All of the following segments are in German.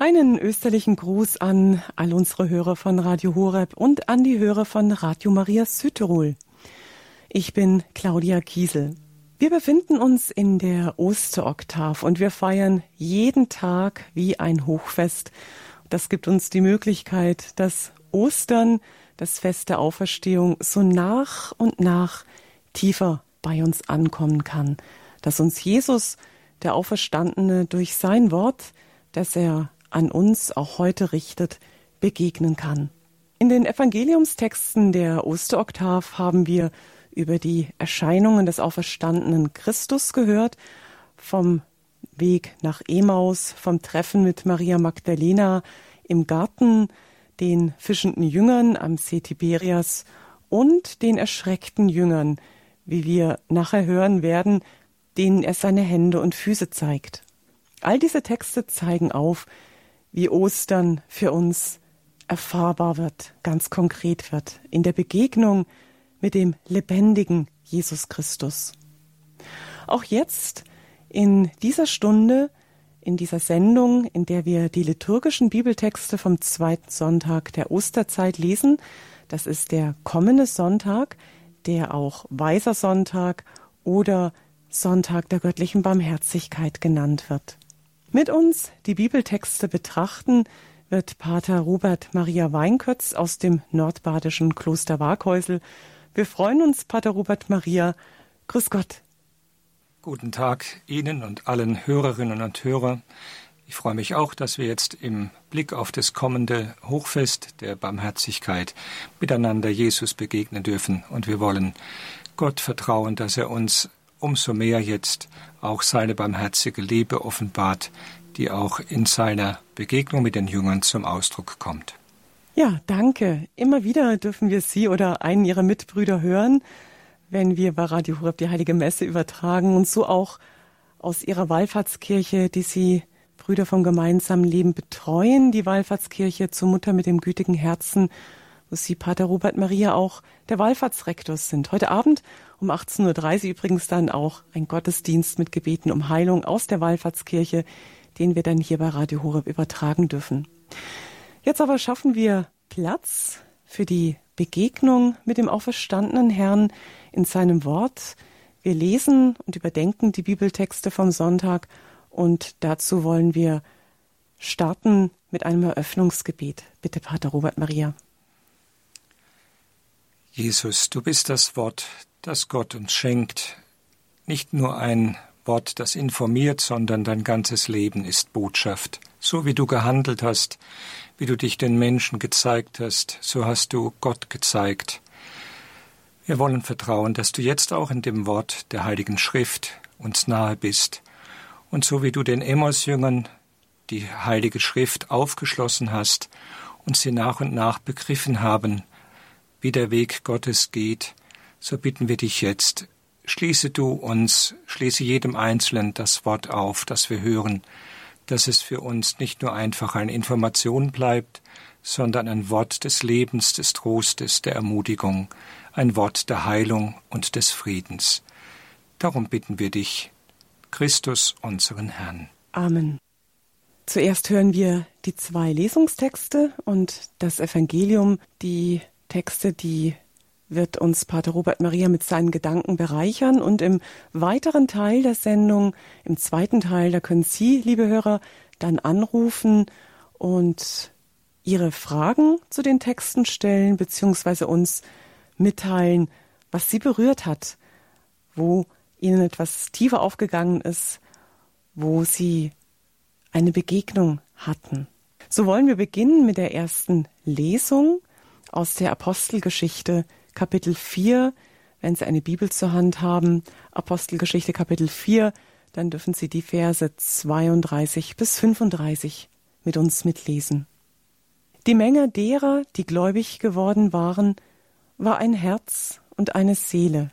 Einen österlichen Gruß an all unsere Hörer von Radio Horeb und an die Hörer von Radio Maria Südtirol. Ich bin Claudia Kiesel. Wir befinden uns in der Osteroktav und wir feiern jeden Tag wie ein Hochfest. Das gibt uns die Möglichkeit, dass Ostern, das Fest der Auferstehung, so nach und nach tiefer bei uns ankommen kann. Dass uns Jesus, der Auferstandene, durch sein Wort, das er an uns auch heute richtet, begegnen kann. In den Evangeliumstexten der Osteroktav haben wir über die Erscheinungen des auferstandenen Christus gehört, vom Weg nach Emaus, vom Treffen mit Maria Magdalena im Garten, den fischenden Jüngern am See Tiberias und den erschreckten Jüngern, wie wir nachher hören werden, denen er seine Hände und Füße zeigt. All diese Texte zeigen auf, wie Ostern für uns erfahrbar wird, ganz konkret wird, in der Begegnung mit dem lebendigen Jesus Christus. Auch jetzt, in dieser Stunde, in dieser Sendung, in der wir die liturgischen Bibeltexte vom zweiten Sonntag der Osterzeit lesen, das ist der kommende Sonntag, der auch Weiser Sonntag oder Sonntag der göttlichen Barmherzigkeit genannt wird. Mit uns die Bibeltexte betrachten wird Pater Robert Maria Weinkötz aus dem nordbadischen Kloster Waghäusel. Wir freuen uns, Pater Robert Maria. Grüß Gott. Guten Tag Ihnen und allen Hörerinnen und Hörern. Ich freue mich auch, dass wir jetzt im Blick auf das kommende Hochfest der Barmherzigkeit miteinander Jesus begegnen dürfen. Und wir wollen Gott vertrauen, dass er uns umso mehr jetzt auch seine barmherzige Liebe offenbart, die auch in seiner Begegnung mit den Jüngern zum Ausdruck kommt. Ja, danke. Immer wieder dürfen wir Sie oder einen Ihrer Mitbrüder hören, wenn wir bei Radio Horeb die Heilige Messe übertragen und so auch aus Ihrer Wallfahrtskirche, die Sie Brüder vom gemeinsamen Leben betreuen, die Wallfahrtskirche zur Mutter mit dem gütigen Herzen, wo Sie, Pater Robert Maria, auch der Wallfahrtsrektor sind. Heute Abend um 18.30 Uhr übrigens dann auch ein Gottesdienst mit Gebeten um Heilung aus der Wallfahrtskirche, den wir dann hier bei Radio Horeb übertragen dürfen. Jetzt aber schaffen wir Platz für die Begegnung mit dem auferstandenen Herrn in seinem Wort. Wir lesen und überdenken die Bibeltexte vom Sonntag und dazu wollen wir starten mit einem Eröffnungsgebet. Bitte, Pater Robert Maria. Jesus, du bist das Wort, das Gott uns schenkt. Nicht nur ein Wort, das informiert, sondern dein ganzes Leben ist Botschaft. So wie du gehandelt hast, wie du dich den Menschen gezeigt hast, so hast du Gott gezeigt. Wir wollen vertrauen, dass du jetzt auch in dem Wort der Heiligen Schrift uns nahe bist. Und so wie du den Emmaus-Jüngern die Heilige Schrift aufgeschlossen hast und sie nach und nach begriffen haben, wie der Weg Gottes geht, so bitten wir dich jetzt, schließe du uns, schließe jedem Einzelnen das Wort auf, das wir hören, dass es für uns nicht nur einfach eine Information bleibt, sondern ein Wort des Lebens, des Trostes, der Ermutigung, ein Wort der Heilung und des Friedens. Darum bitten wir dich, Christus, unseren Herrn. Amen. Zuerst hören wir die zwei Lesungstexte und das Evangelium, die Texte, die wird uns Pater Robert Maria mit seinen Gedanken bereichern. Und im weiteren Teil der Sendung, im zweiten Teil, da können Sie, liebe Hörer, dann anrufen und Ihre Fragen zu den Texten stellen, beziehungsweise uns mitteilen, was Sie berührt hat, wo Ihnen etwas tiefer aufgegangen ist, wo Sie eine Begegnung hatten. So wollen wir beginnen mit der ersten Lesung aus der Apostelgeschichte Kapitel 4, wenn Sie eine Bibel zur Hand haben, Apostelgeschichte Kapitel 4, dann dürfen Sie die Verse 32 bis 35 mit uns mitlesen. Die Menge derer, die gläubig geworden waren, war ein Herz und eine Seele.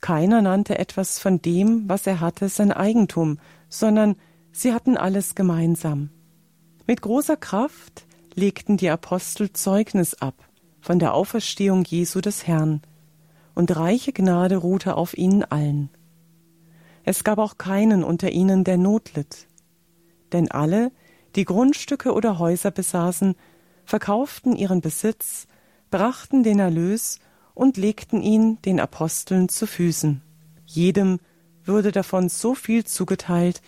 Keiner nannte etwas von dem, was er hatte, sein Eigentum, sondern sie hatten alles gemeinsam. Mit großer Kraft legten die Apostel Zeugnis ab von der Auferstehung Jesu des Herrn, und reiche Gnade ruhte auf ihnen allen. Es gab auch keinen unter ihnen, der Not litt, denn alle, die Grundstücke oder Häuser besaßen, verkauften ihren Besitz, brachten den Erlös und legten ihn den Aposteln zu Füßen. Jedem würde davon so viel zugeteilt,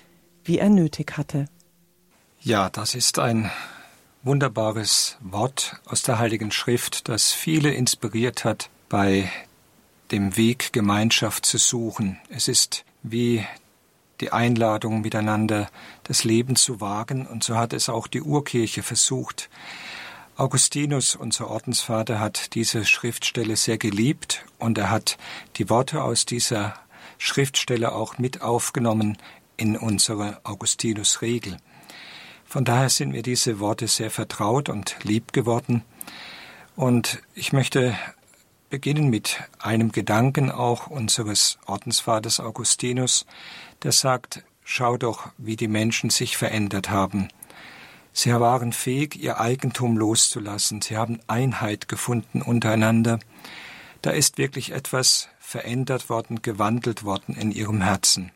wie er nötig hatte. Ja, das ist ein wunderbares Wort aus der Heiligen Schrift, das viele inspiriert hat, bei dem Weg Gemeinschaft zu suchen. Es ist wie die Einladung, miteinander das Leben zu wagen, und so hat es auch die Urkirche versucht. Augustinus, unser Ordensvater, hat diese Schriftstelle sehr geliebt und er hat die Worte aus dieser Schriftstelle auch mit aufgenommen in unsere Augustinus-Regel. Von daher sind mir diese Worte sehr vertraut und lieb geworden. Und ich möchte beginnen mit einem Gedanken auch unseres Ordensvaters Augustinus, der sagt, schau doch, wie die Menschen sich verändert haben. Sie waren fähig, ihr Eigentum loszulassen, sie haben Einheit gefunden untereinander. Da ist wirklich etwas verändert worden, gewandelt worden in ihrem Herzen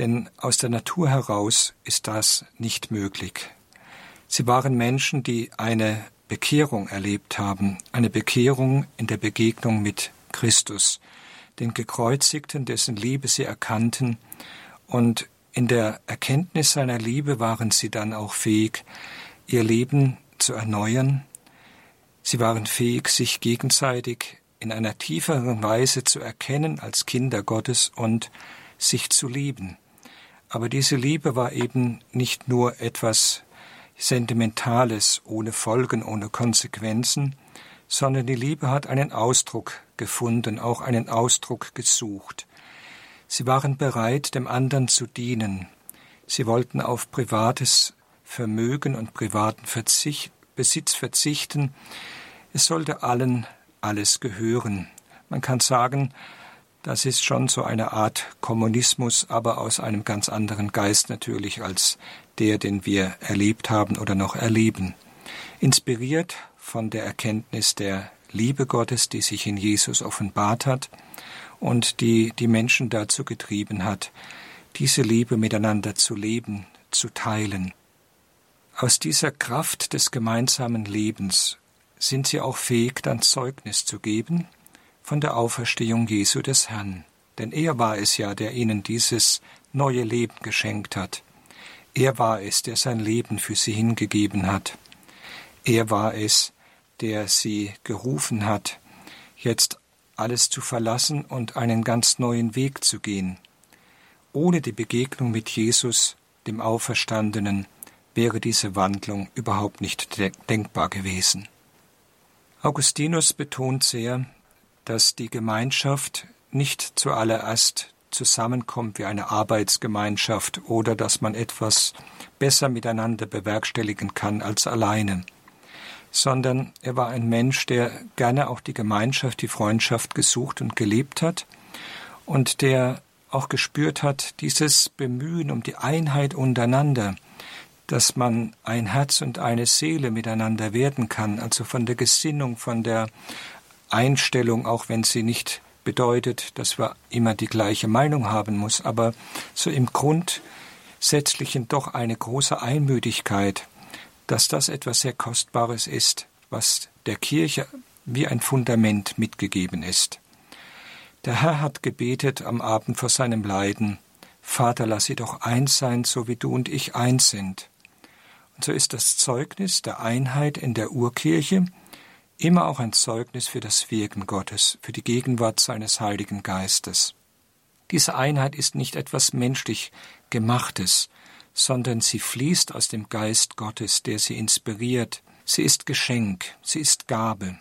denn aus der Natur heraus ist das nicht möglich. Sie waren Menschen, die eine Bekehrung erlebt haben, eine Bekehrung in der Begegnung mit Christus, den Gekreuzigten, dessen Liebe sie erkannten, und in der Erkenntnis seiner Liebe waren sie dann auch fähig, ihr Leben zu erneuern. Sie waren fähig, sich gegenseitig in einer tieferen Weise zu erkennen als Kinder Gottes und sich zu lieben. Aber diese Liebe war eben nicht nur etwas Sentimentales, ohne Folgen, ohne Konsequenzen, sondern die Liebe hat einen Ausdruck gefunden, auch einen Ausdruck gesucht. Sie waren bereit, dem anderen zu dienen. Sie wollten auf privates Vermögen und privaten Verzicht, Besitz verzichten. Es sollte allen alles gehören. Man kann sagen, das ist schon so eine Art Kommunismus, aber aus einem ganz anderen Geist natürlich als der, den wir erlebt haben oder noch erleben. Inspiriert von der Erkenntnis der Liebe Gottes, die sich in Jesus offenbart hat und die die Menschen dazu getrieben hat, diese Liebe miteinander zu leben, zu teilen. Aus dieser Kraft des gemeinsamen Lebens sind sie auch fähig, dann Zeugnis zu geben, von der Auferstehung Jesu des Herrn. Denn er war es ja, der ihnen dieses neue Leben geschenkt hat. Er war es, der sein Leben für sie hingegeben hat. Er war es, der sie gerufen hat, jetzt alles zu verlassen und einen ganz neuen Weg zu gehen. Ohne die Begegnung mit Jesus, dem Auferstandenen, wäre diese Wandlung überhaupt nicht denkbar gewesen. Augustinus betont sehr, dass die Gemeinschaft nicht zuallererst zusammenkommt wie eine Arbeitsgemeinschaft oder dass man etwas besser miteinander bewerkstelligen kann als alleine, sondern er war ein Mensch, der gerne auch die Gemeinschaft, die Freundschaft gesucht und gelebt hat und der auch gespürt hat, dieses Bemühen um die Einheit untereinander, dass man ein Herz und eine Seele miteinander werden kann, also von der Gesinnung, von der Einstellung, auch wenn sie nicht bedeutet, dass wir immer die gleiche Meinung haben muss, aber so im Grundsätzlichen doch eine große Einmütigkeit, dass das etwas sehr Kostbares ist, was der Kirche wie ein Fundament mitgegeben ist. Der Herr hat gebetet am Abend vor seinem Leiden, Vater, lass sie doch eins sein, so wie du und ich eins sind. Und so ist das Zeugnis der Einheit in der Urkirche, immer auch ein Zeugnis für das Wirken Gottes, für die Gegenwart seines Heiligen Geistes. Diese Einheit ist nicht etwas menschlich Gemachtes, sondern sie fließt aus dem Geist Gottes, der sie inspiriert. Sie ist Geschenk, sie ist Gabe.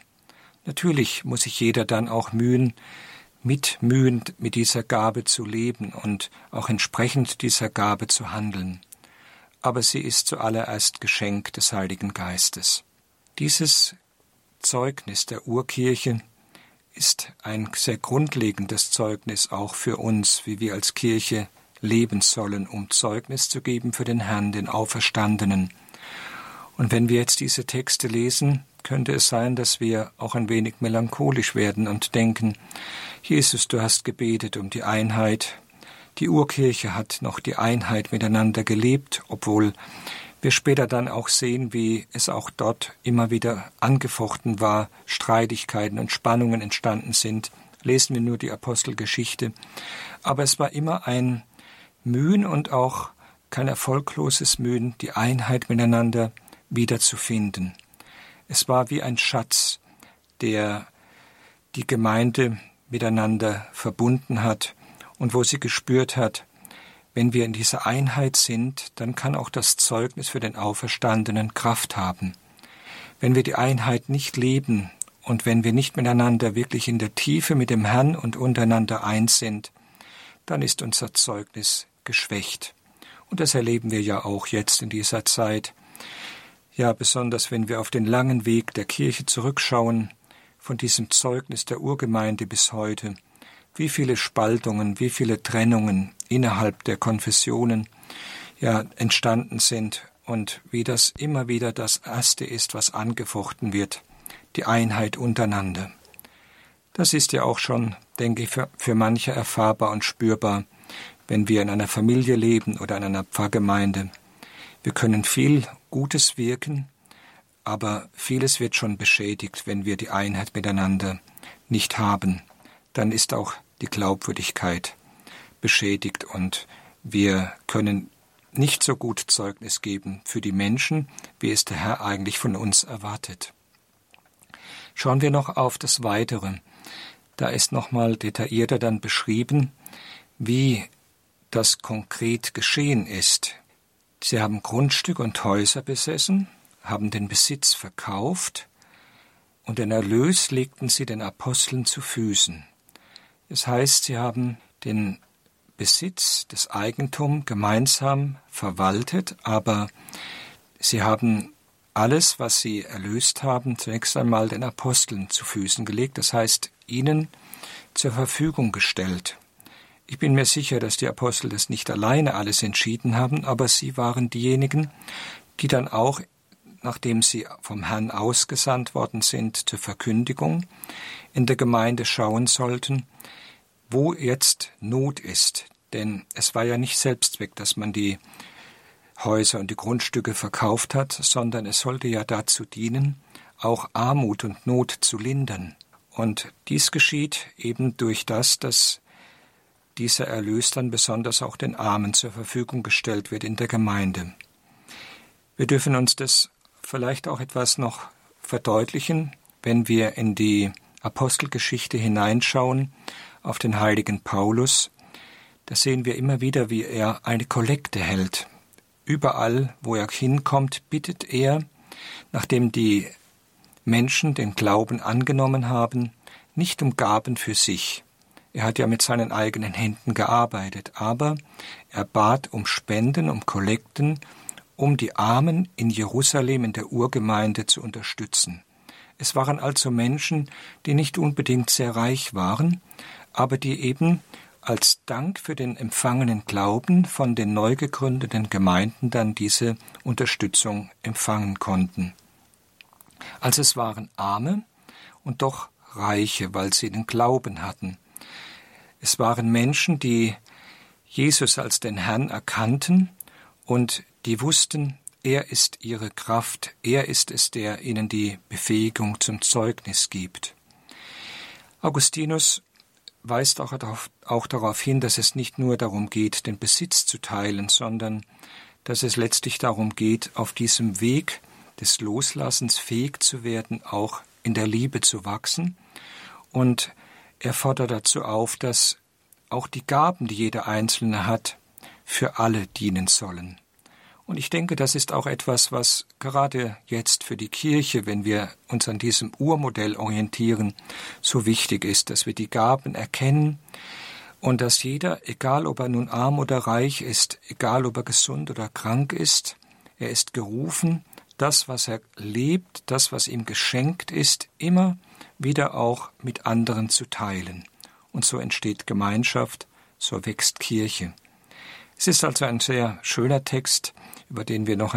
Natürlich muss sich jeder dann auch mühen, mitmühend mit dieser Gabe zu leben und auch entsprechend dieser Gabe zu handeln. Aber sie ist zuallererst Geschenk des Heiligen Geistes. Dieses Zeugnis der Urkirche ist ein sehr grundlegendes Zeugnis auch für uns, wie wir als Kirche leben sollen, um Zeugnis zu geben für den Herrn, den Auferstandenen. Und wenn wir jetzt diese Texte lesen, könnte es sein, dass wir auch ein wenig melancholisch werden und denken, Jesus, du hast gebetet um die Einheit. Die Urkirche hat noch die Einheit miteinander gelebt, obwohl wir später dann auch sehen, wie es auch dort immer wieder angefochten war, Streitigkeiten und Spannungen entstanden sind. Lesen wir nur die Apostelgeschichte. Aber es war immer ein Mühen und auch kein erfolgloses Mühen, die Einheit miteinander wiederzufinden. Es war wie ein Schatz, der die Gemeinde miteinander verbunden hat und wo sie gespürt hat, wenn wir in dieser Einheit sind, dann kann auch das Zeugnis für den Auferstandenen Kraft haben. Wenn wir die Einheit nicht leben und wenn wir nicht miteinander wirklich in der Tiefe mit dem Herrn und untereinander eins sind, dann ist unser Zeugnis geschwächt. Und das erleben wir ja auch jetzt in dieser Zeit. Ja, besonders wenn wir auf den langen Weg der Kirche zurückschauen, von diesem Zeugnis der Urgemeinde bis heute, wie viele Spaltungen, wie viele Trennungen innerhalb der Konfessionen ja entstanden sind und wie das immer wieder das Erste ist, was angefochten wird, die Einheit untereinander. Das ist ja auch schon, denke ich, für, für manche erfahrbar und spürbar, wenn wir in einer Familie leben oder in einer Pfarrgemeinde. Wir können viel Gutes wirken, aber vieles wird schon beschädigt, wenn wir die Einheit miteinander nicht haben. Dann ist auch die Glaubwürdigkeit beschädigt und wir können nicht so gut Zeugnis geben für die Menschen, wie es der Herr eigentlich von uns erwartet. Schauen wir noch auf das Weitere. Da ist nochmal detaillierter dann beschrieben, wie das konkret geschehen ist. Sie haben Grundstück und Häuser besessen, haben den Besitz verkauft, und den Erlös legten sie den Aposteln zu Füßen. Es heißt, sie haben den Besitz, das Eigentum gemeinsam verwaltet, aber sie haben alles, was sie erlöst haben, zunächst einmal den Aposteln zu Füßen gelegt, das heißt ihnen zur Verfügung gestellt. Ich bin mir sicher, dass die Apostel das nicht alleine alles entschieden haben, aber sie waren diejenigen, die dann auch, nachdem sie vom Herrn ausgesandt worden sind zur Verkündigung, in der Gemeinde schauen sollten, wo jetzt Not ist. Denn es war ja nicht Selbstzweck, dass man die Häuser und die Grundstücke verkauft hat, sondern es sollte ja dazu dienen, auch Armut und Not zu lindern. Und dies geschieht eben durch das, dass dieser Erlös dann besonders auch den Armen zur Verfügung gestellt wird in der Gemeinde. Wir dürfen uns das vielleicht auch etwas noch verdeutlichen, wenn wir in die Apostelgeschichte hineinschauen, auf den heiligen Paulus. Da sehen wir immer wieder, wie er eine Kollekte hält. Überall, wo er hinkommt, bittet er, nachdem die Menschen den Glauben angenommen haben, nicht um Gaben für sich, er hat ja mit seinen eigenen Händen gearbeitet, aber er bat um Spenden, um Kollekten, um die Armen in Jerusalem in der Urgemeinde zu unterstützen. Es waren also Menschen, die nicht unbedingt sehr reich waren, aber die eben als Dank für den empfangenen Glauben von den neu gegründeten Gemeinden dann diese Unterstützung empfangen konnten. Also es waren Arme und doch Reiche, weil sie den Glauben hatten. Es waren Menschen, die Jesus als den Herrn erkannten und die wussten, er ist ihre Kraft, er ist es, der ihnen die Befähigung zum Zeugnis gibt. Augustinus weist auch darauf, auch darauf hin, dass es nicht nur darum geht, den Besitz zu teilen, sondern dass es letztlich darum geht, auf diesem Weg des Loslassens fähig zu werden, auch in der Liebe zu wachsen und er fordert dazu auf, dass auch die Gaben, die jeder Einzelne hat, für alle dienen sollen. Und ich denke, das ist auch etwas, was gerade jetzt für die Kirche, wenn wir uns an diesem Urmodell orientieren, so wichtig ist, dass wir die Gaben erkennen und dass jeder, egal ob er nun arm oder reich ist, egal ob er gesund oder krank ist, er ist gerufen, das, was er lebt, das, was ihm geschenkt ist, immer wieder auch mit anderen zu teilen. Und so entsteht Gemeinschaft, so wächst Kirche. Es ist also ein sehr schöner Text, über den wir noch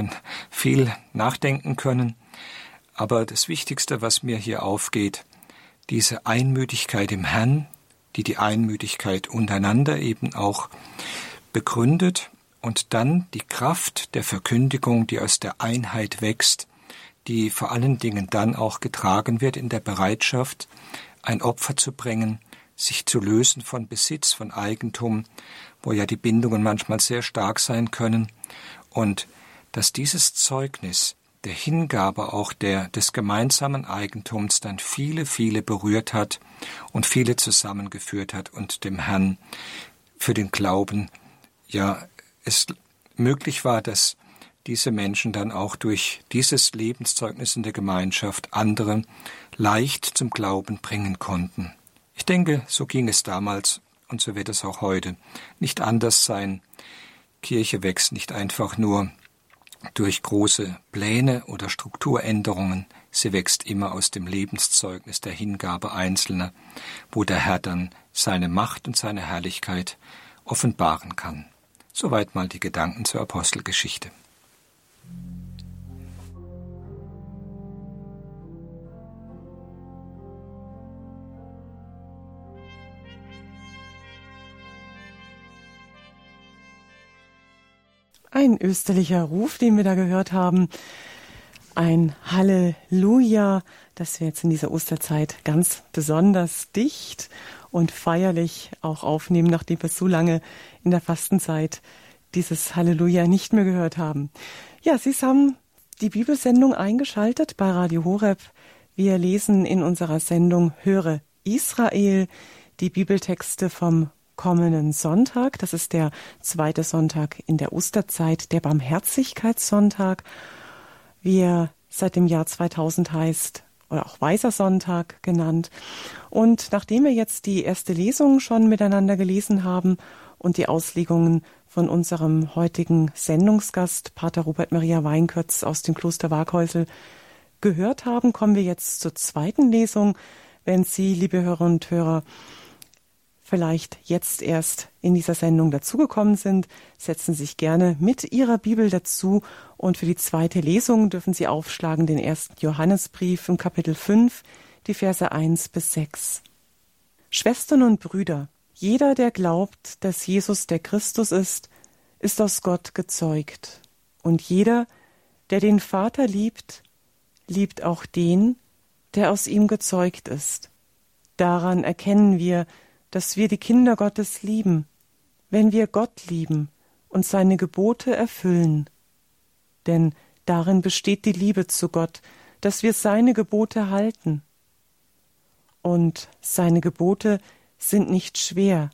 viel nachdenken können. Aber das Wichtigste, was mir hier aufgeht, diese Einmütigkeit im Herrn, die die Einmütigkeit untereinander eben auch begründet und dann die Kraft der Verkündigung, die aus der Einheit wächst, die vor allen Dingen dann auch getragen wird in der Bereitschaft, ein Opfer zu bringen, sich zu lösen von Besitz, von Eigentum, wo ja die Bindungen manchmal sehr stark sein können, und dass dieses Zeugnis der Hingabe auch der des gemeinsamen Eigentums dann viele, viele berührt hat und viele zusammengeführt hat und dem Herrn für den Glauben ja es möglich war, dass diese Menschen dann auch durch dieses Lebenszeugnis in der Gemeinschaft andere leicht zum Glauben bringen konnten. Ich denke, so ging es damals und so wird es auch heute nicht anders sein. Kirche wächst nicht einfach nur durch große Pläne oder Strukturänderungen, sie wächst immer aus dem Lebenszeugnis der Hingabe Einzelner, wo der Herr dann seine Macht und seine Herrlichkeit offenbaren kann. Soweit mal die Gedanken zur Apostelgeschichte. Ein österlicher Ruf, den wir da gehört haben. Ein Halleluja, das wir jetzt in dieser Osterzeit ganz besonders dicht und feierlich auch aufnehmen, nachdem wir so lange in der Fastenzeit dieses Halleluja nicht mehr gehört haben. Ja, Sie haben die Bibelsendung eingeschaltet bei Radio Horeb. Wir lesen in unserer Sendung Höre Israel die Bibeltexte vom kommenden Sonntag. Das ist der zweite Sonntag in der Osterzeit, der Barmherzigkeitssonntag, wie er seit dem Jahr 2000 heißt oder auch Weißer Sonntag genannt. Und nachdem wir jetzt die erste Lesung schon miteinander gelesen haben und die Auslegungen von unserem heutigen Sendungsgast, Pater Robert Maria Weinkötz aus dem Kloster Waghäusel, gehört haben, kommen wir jetzt zur zweiten Lesung. Wenn Sie, liebe Hörer und Hörer, vielleicht jetzt erst in dieser Sendung dazugekommen sind, setzen sich gerne mit Ihrer Bibel dazu und für die zweite Lesung dürfen Sie aufschlagen den ersten Johannesbrief im Kapitel 5, die Verse 1 bis 6. Schwestern und Brüder, jeder, der glaubt, dass Jesus der Christus ist, ist aus Gott gezeugt. Und jeder, der den Vater liebt, liebt auch den, der aus ihm gezeugt ist. Daran erkennen wir, dass wir die Kinder Gottes lieben, wenn wir Gott lieben und seine Gebote erfüllen. Denn darin besteht die Liebe zu Gott, dass wir seine Gebote halten. Und seine Gebote sind nicht schwer,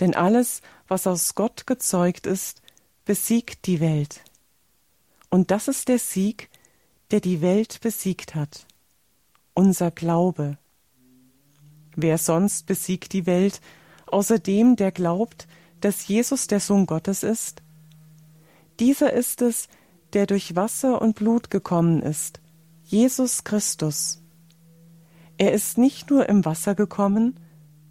denn alles, was aus Gott gezeugt ist, besiegt die Welt. Und das ist der Sieg, der die Welt besiegt hat, unser Glaube. Wer sonst besiegt die Welt, außer dem, der glaubt, dass Jesus der Sohn Gottes ist? Dieser ist es, der durch Wasser und Blut gekommen ist, Jesus Christus. Er ist nicht nur im Wasser gekommen,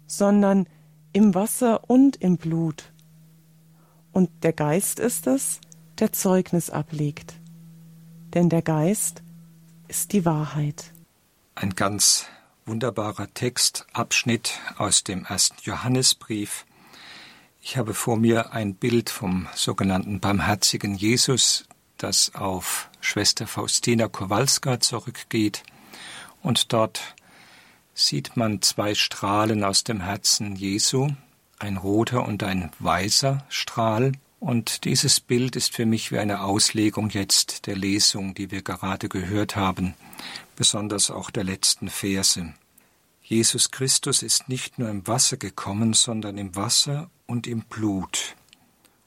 sondern im Wasser und im Blut. Und der Geist ist es, der Zeugnis ablegt. Denn der Geist ist die Wahrheit. Ein ganz wunderbarer Textabschnitt aus dem ersten Johannesbrief. Ich habe vor mir ein Bild vom sogenannten barmherzigen Jesus, das auf Schwester Faustina Kowalska zurückgeht. Und dort sieht man zwei Strahlen aus dem Herzen Jesu, ein roter und ein weißer Strahl. Und dieses Bild ist für mich wie eine Auslegung jetzt der Lesung, die wir gerade gehört haben, besonders auch der letzten Verse. Jesus Christus ist nicht nur im Wasser gekommen, sondern im Wasser und im Blut.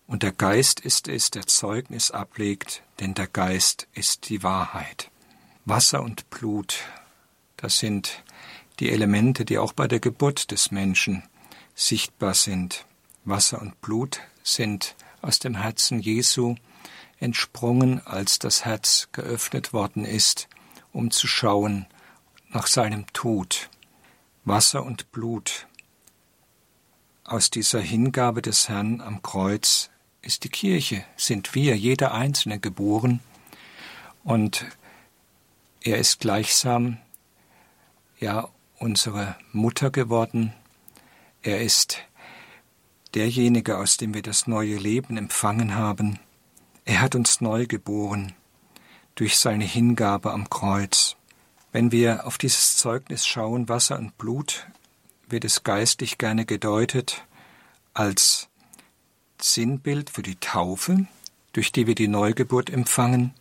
Und der Geist ist es, der Zeugnis ablegt, denn der Geist ist die Wahrheit. Wasser und Blut, das sind die Elemente, die auch bei der Geburt des Menschen sichtbar sind. Wasser und Blut sind aus dem Herzen Jesu entsprungen, als das Herz geöffnet worden ist, um zu schauen nach seinem Tod. Wasser und Blut. Aus dieser Hingabe des Herrn am Kreuz ist die Kirche, sind wir, jeder Einzelne geboren, und er ist gleichsam, ja, unsere Mutter geworden, er ist derjenige, aus dem wir das neue Leben empfangen haben. Er hat uns neu geboren durch seine Hingabe am Kreuz. Wenn wir auf dieses Zeugnis schauen, Wasser und Blut, wird es geistlich gerne gedeutet als Sinnbild für die Taufe, durch die wir die Neugeburt empfangen,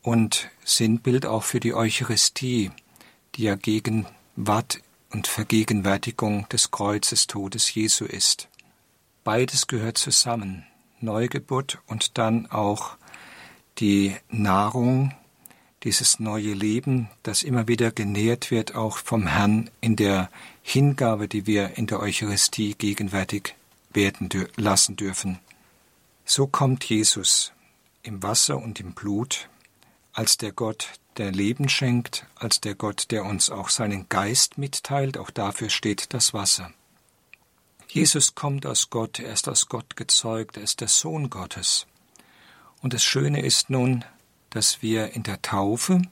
und Sinnbild auch für die Eucharistie, die ja Gegenwart und Vergegenwärtigung des Kreuzes Todes Jesu ist. Beides gehört zusammen, Neugeburt und dann auch die Nahrung, dieses neue Leben, das immer wieder genährt wird, auch vom Herrn in der Hingabe, die wir in der Eucharistie gegenwärtig werden lassen dürfen. So kommt Jesus im Wasser und im Blut als der Gott, der Leben schenkt, als der Gott, der uns auch seinen Geist mitteilt, auch dafür steht das Wasser. Jesus kommt aus Gott, er ist aus Gott gezeugt, er ist der Sohn Gottes. Und das Schöne ist nun, dass wir in der Taufe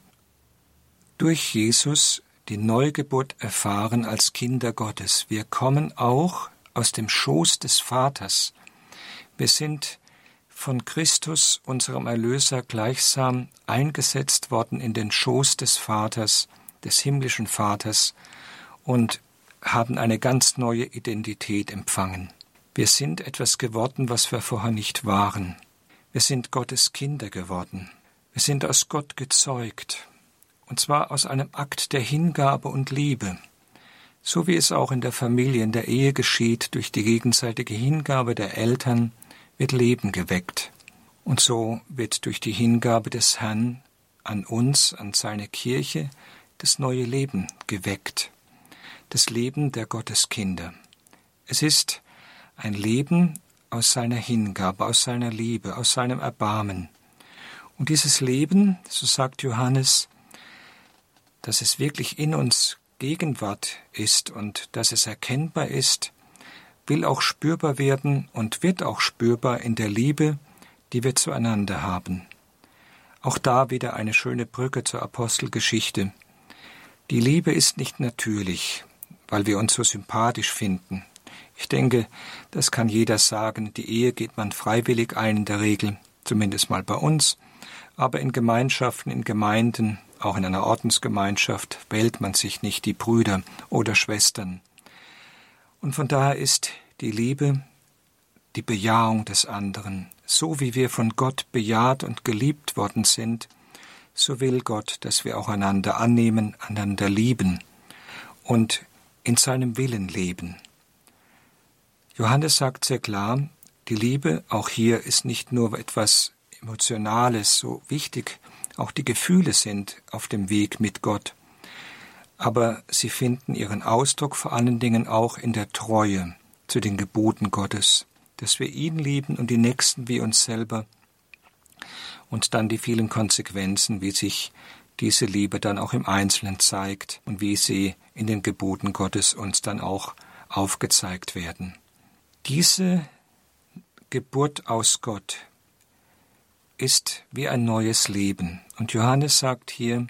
durch Jesus die Neugeburt erfahren als Kinder Gottes. Wir kommen auch aus dem Schoß des Vaters. Wir sind von Christus, unserem Erlöser, gleichsam eingesetzt worden in den Schoß des Vaters, des himmlischen Vaters, und haben eine ganz neue Identität empfangen. Wir sind etwas geworden, was wir vorher nicht waren. Wir sind Gottes Kinder geworden. Wir sind aus Gott gezeugt, und zwar aus einem Akt der Hingabe und Liebe, so wie es auch in der Familie, in der Ehe geschieht, durch die gegenseitige Hingabe der Eltern, wird Leben geweckt. Und so wird durch die Hingabe des Herrn an uns, an seine Kirche, das neue Leben geweckt. Das Leben der Gotteskinder. Es ist ein Leben aus seiner Hingabe, aus seiner Liebe, aus seinem Erbarmen. Und dieses Leben, so sagt Johannes, dass es wirklich in uns Gegenwart ist und dass es erkennbar ist, will auch spürbar werden und wird auch spürbar in der Liebe, die wir zueinander haben. Auch da wieder eine schöne Brücke zur Apostelgeschichte. Die Liebe ist nicht natürlich, weil wir uns so sympathisch finden. Ich denke, das kann jeder sagen, die Ehe geht man freiwillig ein in der Regel, zumindest mal bei uns, aber in Gemeinschaften, in Gemeinden, auch in einer Ordensgemeinschaft wählt man sich nicht die Brüder oder Schwestern. Und von daher ist die Liebe die Bejahung des anderen. So wie wir von Gott bejaht und geliebt worden sind, so will Gott, dass wir auch einander annehmen, einander lieben und in seinem Willen leben. Johannes sagt sehr klar, die Liebe auch hier ist nicht nur etwas Emotionales, so wichtig auch die Gefühle sind auf dem Weg mit Gott aber sie finden ihren Ausdruck vor allen Dingen auch in der Treue zu den Geboten Gottes, dass wir ihn lieben und die Nächsten wie uns selber und dann die vielen Konsequenzen, wie sich diese Liebe dann auch im Einzelnen zeigt und wie sie in den Geboten Gottes uns dann auch aufgezeigt werden. Diese Geburt aus Gott ist wie ein neues Leben. Und Johannes sagt hier,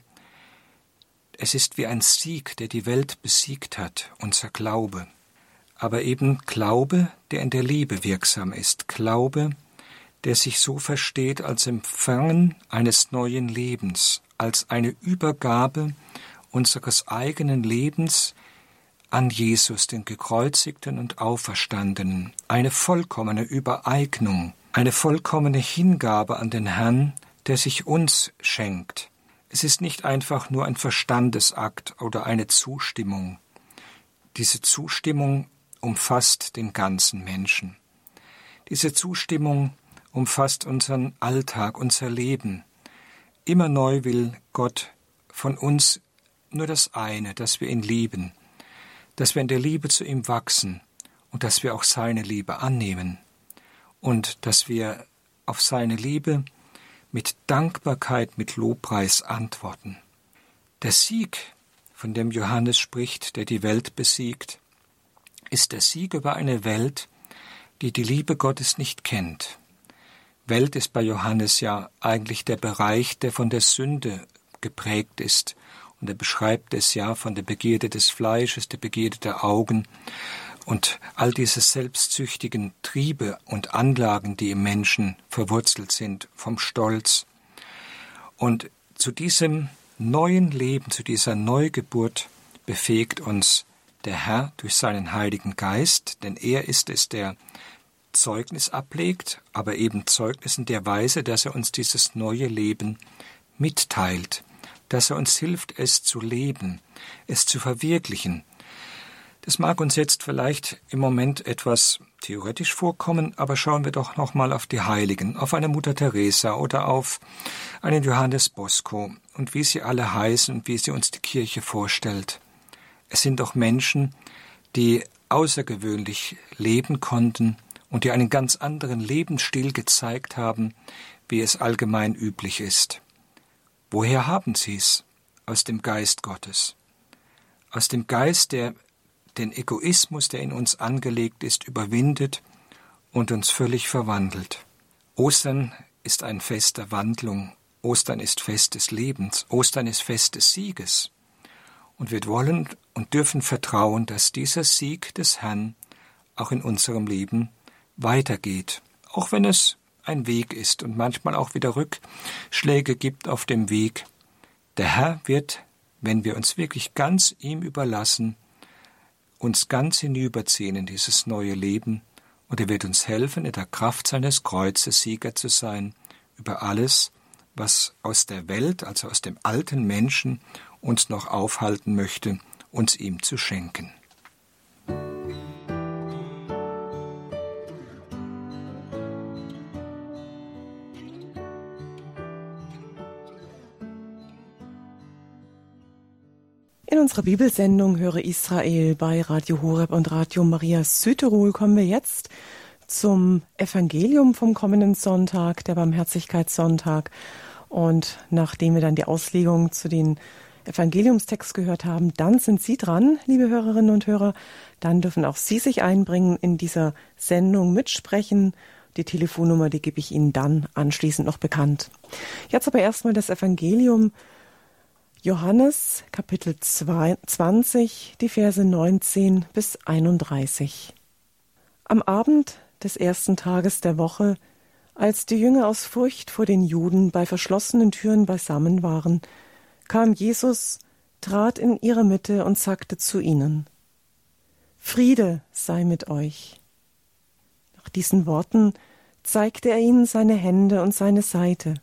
es ist wie ein Sieg, der die Welt besiegt hat, unser Glaube. Aber eben Glaube, der in der Liebe wirksam ist, Glaube, der sich so versteht als Empfangen eines neuen Lebens, als eine Übergabe unseres eigenen Lebens an Jesus, den gekreuzigten und auferstandenen, eine vollkommene Übereignung, eine vollkommene Hingabe an den Herrn, der sich uns schenkt, es ist nicht einfach nur ein Verstandesakt oder eine Zustimmung. Diese Zustimmung umfasst den ganzen Menschen. Diese Zustimmung umfasst unseren Alltag, unser Leben. Immer neu will Gott von uns nur das eine, dass wir ihn lieben, dass wir in der Liebe zu ihm wachsen und dass wir auch seine Liebe annehmen und dass wir auf seine Liebe mit Dankbarkeit, mit Lobpreis antworten. Der Sieg, von dem Johannes spricht, der die Welt besiegt, ist der Sieg über eine Welt, die die Liebe Gottes nicht kennt. Welt ist bei Johannes ja eigentlich der Bereich, der von der Sünde geprägt ist. Und er beschreibt es ja von der Begierde des Fleisches, der Begierde der Augen und all diese selbstsüchtigen Triebe und Anlagen, die im Menschen verwurzelt sind, vom Stolz. Und zu diesem neuen Leben, zu dieser Neugeburt befähigt uns der Herr durch seinen Heiligen Geist, denn er ist es, der Zeugnis ablegt, aber eben Zeugnis in der Weise, dass er uns dieses neue Leben mitteilt, dass er uns hilft, es zu leben, es zu verwirklichen. Das mag uns jetzt vielleicht im Moment etwas theoretisch vorkommen, aber schauen wir doch nochmal auf die Heiligen, auf eine Mutter Teresa oder auf einen Johannes Bosco und wie sie alle heißen und wie sie uns die Kirche vorstellt. Es sind doch Menschen, die außergewöhnlich leben konnten und die einen ganz anderen Lebensstil gezeigt haben, wie es allgemein üblich ist. Woher haben sie es? Aus dem Geist Gottes. Aus dem Geist, der den Egoismus, der in uns angelegt ist, überwindet und uns völlig verwandelt. Ostern ist ein Fest der Wandlung, Ostern ist Fest des Lebens, Ostern ist Fest des Sieges. Und wir wollen und dürfen vertrauen, dass dieser Sieg des Herrn auch in unserem Leben weitergeht, auch wenn es ein Weg ist und manchmal auch wieder Rückschläge gibt auf dem Weg. Der Herr wird, wenn wir uns wirklich ganz ihm überlassen, uns ganz hinüberziehen in dieses neue Leben, und er wird uns helfen, in der Kraft seines Kreuzes Sieger zu sein über alles, was aus der Welt, also aus dem alten Menschen, uns noch aufhalten möchte, uns ihm zu schenken. In unserer Bibelsendung Höre Israel bei Radio Horeb und Radio Maria Südtirol kommen wir jetzt zum Evangelium vom kommenden Sonntag, der Barmherzigkeitssonntag. Und nachdem wir dann die Auslegung zu den Evangeliumstext gehört haben, dann sind Sie dran, liebe Hörerinnen und Hörer. Dann dürfen auch Sie sich einbringen in dieser Sendung mitsprechen. Die Telefonnummer, die gebe ich Ihnen dann anschließend noch bekannt. Jetzt aber erstmal das Evangelium Johannes Kapitel 20, die Verse 19 bis 31. Am Abend des ersten Tages der Woche, als die Jünger aus Furcht vor den Juden bei verschlossenen Türen beisammen waren, kam Jesus, trat in ihre Mitte und sagte zu ihnen Friede sei mit euch. Nach diesen Worten zeigte er ihnen seine Hände und seine Seite.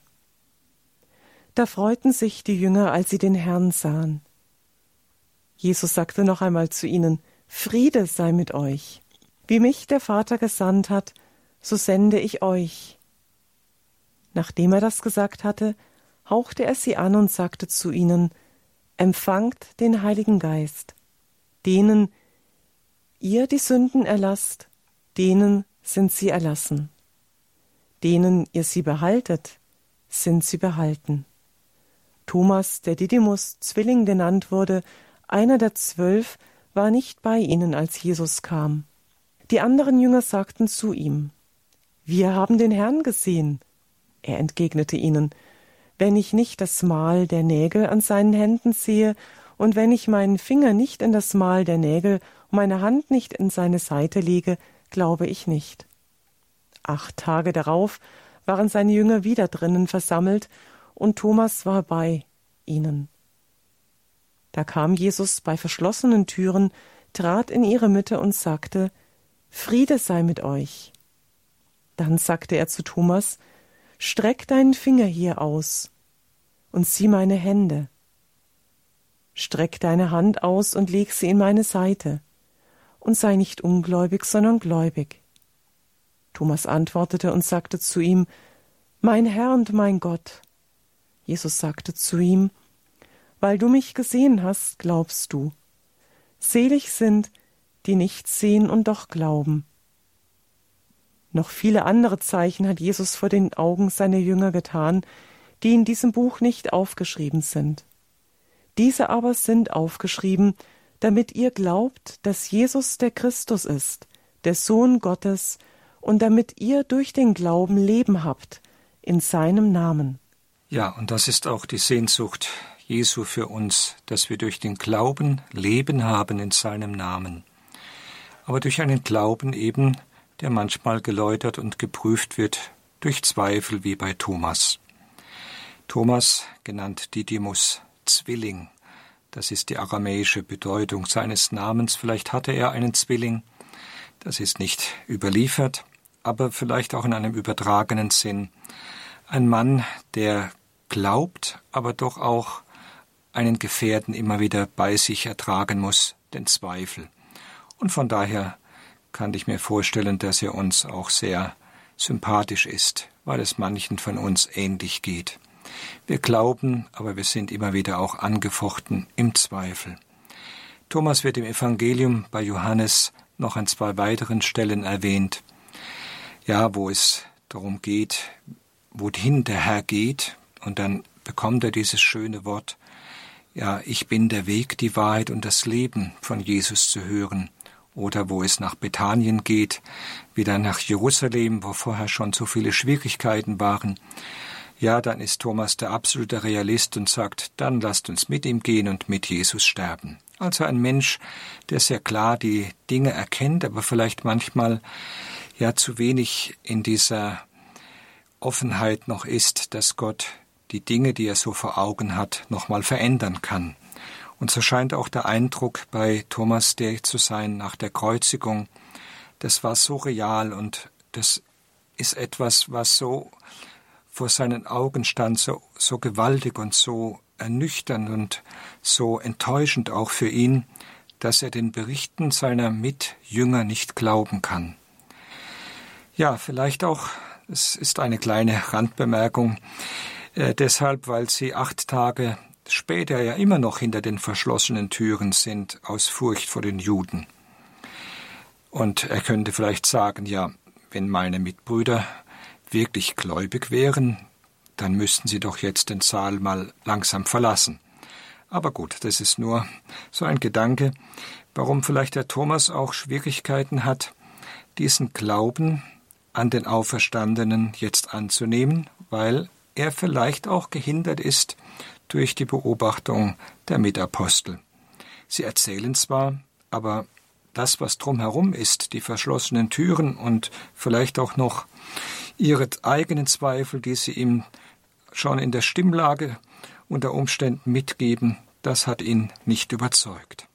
Da freuten sich die Jünger, als sie den Herrn sahen. Jesus sagte noch einmal zu ihnen, Friede sei mit euch. Wie mich der Vater gesandt hat, so sende ich euch. Nachdem er das gesagt hatte, hauchte er sie an und sagte zu ihnen, Empfangt den Heiligen Geist. Denen ihr die Sünden erlasst, denen sind sie erlassen. Denen ihr sie behaltet, sind sie behalten. Thomas, der Didymus Zwilling genannt wurde, einer der zwölf, war nicht bei ihnen, als Jesus kam. Die anderen Jünger sagten zu ihm, Wir haben den Herrn gesehen. Er entgegnete ihnen, Wenn ich nicht das Mal der Nägel an seinen Händen sehe, und wenn ich meinen Finger nicht in das Mal der Nägel und meine Hand nicht in seine Seite lege, glaube ich nicht. Acht Tage darauf waren seine Jünger wieder drinnen versammelt, und Thomas war bei ihnen. Da kam Jesus bei verschlossenen Türen, trat in ihre Mitte und sagte, Friede sei mit euch. Dann sagte er zu Thomas, Streck deinen Finger hier aus und sieh meine Hände. Streck deine Hand aus und leg sie in meine Seite, und sei nicht ungläubig, sondern gläubig. Thomas antwortete und sagte zu ihm, Mein Herr und mein Gott. Jesus sagte zu ihm, Weil du mich gesehen hast, glaubst du. Selig sind, die nicht sehen und doch glauben. Noch viele andere Zeichen hat Jesus vor den Augen seiner Jünger getan, die in diesem Buch nicht aufgeschrieben sind. Diese aber sind aufgeschrieben, damit ihr glaubt, dass Jesus der Christus ist, der Sohn Gottes, und damit ihr durch den Glauben Leben habt in seinem Namen. Ja, und das ist auch die Sehnsucht Jesu für uns, dass wir durch den Glauben Leben haben in seinem Namen. aber durch einen Glauben eben, der manchmal geläutert und geprüft wird durch Zweifel wie bei Thomas. Thomas, genannt Didymus, Zwilling, das ist die aramäische Bedeutung seines Namens. Vielleicht hatte er einen Zwilling, das ist nicht überliefert, aber vielleicht auch in einem übertragenen Sinn. Ein Mann, der glaubt, aber doch auch einen Gefährten immer wieder bei sich ertragen muss, den Zweifel. Und von daher kann ich mir vorstellen, dass er uns auch sehr sympathisch ist, weil es manchen von uns ähnlich geht. Wir glauben, aber wir sind immer wieder auch angefochten im Zweifel. Thomas wird im Evangelium bei Johannes noch an zwei weiteren Stellen erwähnt, ja, wo es darum geht, wohin der Herr geht, und dann bekommt er dieses schöne Wort, ja, ich bin der Weg, die Wahrheit und das Leben von Jesus zu hören oder wo es nach Bethanien geht, wieder nach Jerusalem, wo vorher schon so viele Schwierigkeiten waren, ja, dann ist Thomas der absolute Realist und sagt, dann lasst uns mit ihm gehen und mit Jesus sterben. Also ein Mensch, der sehr klar die Dinge erkennt, aber vielleicht manchmal ja zu wenig in dieser Offenheit noch ist, dass Gott die Dinge, die er so vor Augen hat, nochmal verändern kann. Und so scheint auch der Eindruck bei Thomas der zu sein nach der Kreuzigung. Das war so real und das ist etwas, was so vor seinen Augen stand, so, so gewaltig und so ernüchternd und so enttäuschend auch für ihn, dass er den Berichten seiner Mitjünger nicht glauben kann. Ja, vielleicht auch, es ist eine kleine Randbemerkung, äh, deshalb, weil sie acht Tage später ja immer noch hinter den verschlossenen Türen sind, aus Furcht vor den Juden. Und er könnte vielleicht sagen, ja, wenn meine Mitbrüder wirklich gläubig wären, dann müssten sie doch jetzt den Saal mal langsam verlassen. Aber gut, das ist nur so ein Gedanke, warum vielleicht der Thomas auch Schwierigkeiten hat, diesen Glauben an den Auferstandenen jetzt anzunehmen, weil er vielleicht auch gehindert ist durch die Beobachtung der Mitapostel. Sie erzählen zwar, aber das, was drumherum ist, die verschlossenen Türen und vielleicht auch noch ihre eigenen Zweifel, die sie ihm schon in der Stimmlage unter Umständen mitgeben, das hat ihn nicht überzeugt.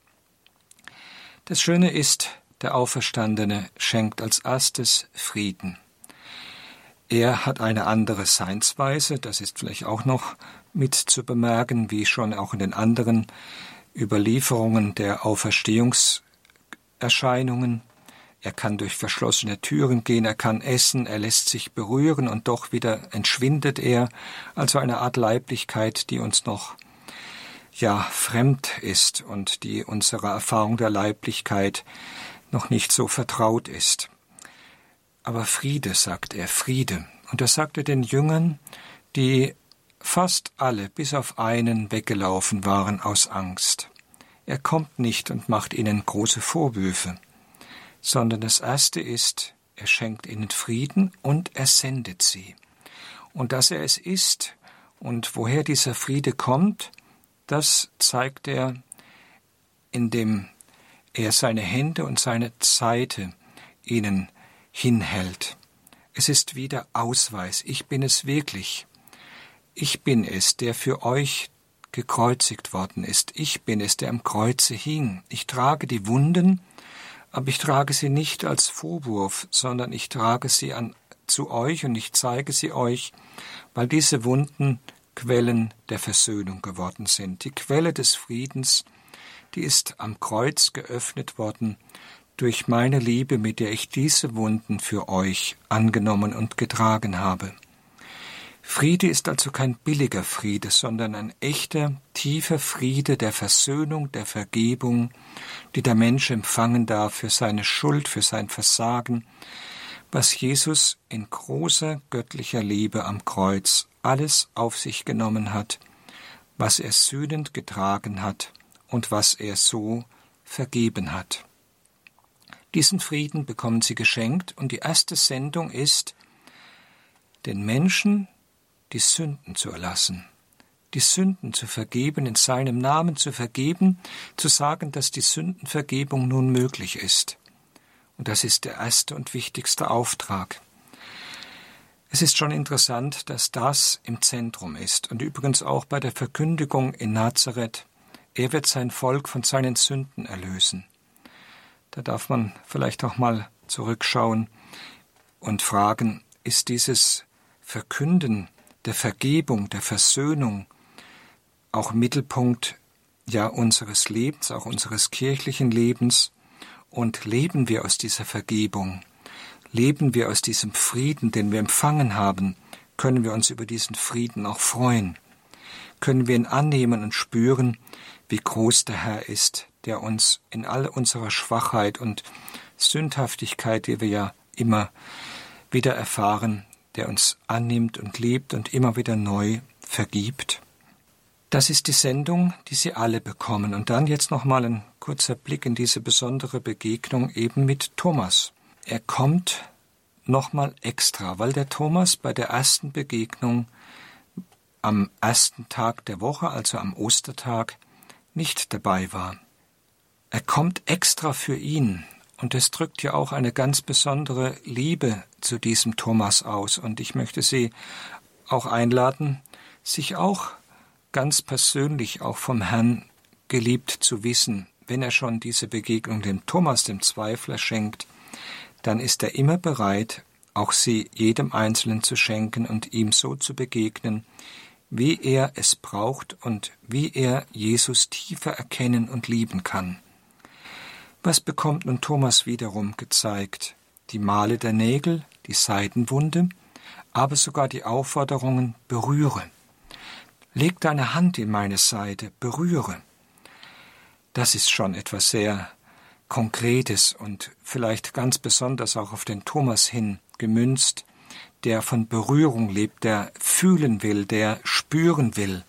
Das Schöne ist, der Auferstandene schenkt als erstes Frieden. Er hat eine andere Seinsweise, das ist vielleicht auch noch mit zu bemerken, wie schon auch in den anderen Überlieferungen der Auferstehungserscheinungen. Er kann durch verschlossene Türen gehen, er kann essen, er lässt sich berühren und doch wieder entschwindet er, also eine Art Leiblichkeit, die uns noch ja fremd ist und die unserer Erfahrung der Leiblichkeit noch nicht so vertraut ist. Aber Friede, sagt er, Friede. Und das sagt er den Jüngern, die fast alle bis auf einen weggelaufen waren aus Angst. Er kommt nicht und macht ihnen große Vorwürfe, sondern das Erste ist, er schenkt ihnen Frieden und er sendet sie. Und dass er es ist und woher dieser Friede kommt, das zeigt er, indem er seine Hände und seine Seite ihnen hinhält. Es ist wieder Ausweis, ich bin es wirklich. Ich bin es, der für euch gekreuzigt worden ist. Ich bin es, der am Kreuze hing. Ich trage die Wunden, aber ich trage sie nicht als Vorwurf, sondern ich trage sie an, zu euch und ich zeige sie euch, weil diese Wunden Quellen der Versöhnung geworden sind. Die Quelle des Friedens, die ist am Kreuz geöffnet worden durch meine Liebe, mit der ich diese Wunden für euch angenommen und getragen habe. Friede ist also kein billiger Friede, sondern ein echter, tiefer Friede der Versöhnung, der Vergebung, die der Mensch empfangen darf für seine Schuld, für sein Versagen, was Jesus in großer göttlicher Liebe am Kreuz alles auf sich genommen hat, was er sühnend getragen hat und was er so vergeben hat. Diesen Frieden bekommen sie geschenkt und die erste Sendung ist, den Menschen die Sünden zu erlassen, die Sünden zu vergeben, in seinem Namen zu vergeben, zu sagen, dass die Sündenvergebung nun möglich ist. Und das ist der erste und wichtigste Auftrag. Es ist schon interessant, dass das im Zentrum ist und übrigens auch bei der Verkündigung in Nazareth. Er wird sein Volk von seinen Sünden erlösen. Da darf man vielleicht auch mal zurückschauen und fragen, ist dieses Verkünden der Vergebung, der Versöhnung auch Mittelpunkt ja unseres Lebens, auch unseres kirchlichen Lebens und leben wir aus dieser Vergebung? Leben wir aus diesem Frieden, den wir empfangen haben, können wir uns über diesen Frieden auch freuen. Können wir ihn annehmen und spüren, wie groß der Herr ist, der uns in all unserer Schwachheit und Sündhaftigkeit, die wir ja immer wieder erfahren, der uns annimmt und liebt und immer wieder neu vergibt. Das ist die Sendung, die Sie alle bekommen. Und dann jetzt nochmal ein kurzer Blick in diese besondere Begegnung eben mit Thomas er kommt nochmal extra, weil der Thomas bei der ersten Begegnung am ersten Tag der Woche, also am Ostertag, nicht dabei war. Er kommt extra für ihn, und es drückt ja auch eine ganz besondere Liebe zu diesem Thomas aus, und ich möchte Sie auch einladen, sich auch ganz persönlich auch vom Herrn geliebt zu wissen, wenn er schon diese Begegnung dem Thomas, dem Zweifler, schenkt, dann ist er immer bereit, auch sie jedem Einzelnen zu schenken und ihm so zu begegnen, wie er es braucht und wie er Jesus tiefer erkennen und lieben kann. Was bekommt nun Thomas wiederum gezeigt? Die Male der Nägel, die Seidenwunde, aber sogar die Aufforderungen berühre. Leg deine Hand in meine Seite, berühre. Das ist schon etwas sehr Konkretes und vielleicht ganz besonders auch auf den Thomas hin gemünzt, der von Berührung lebt, der fühlen will, der spüren will.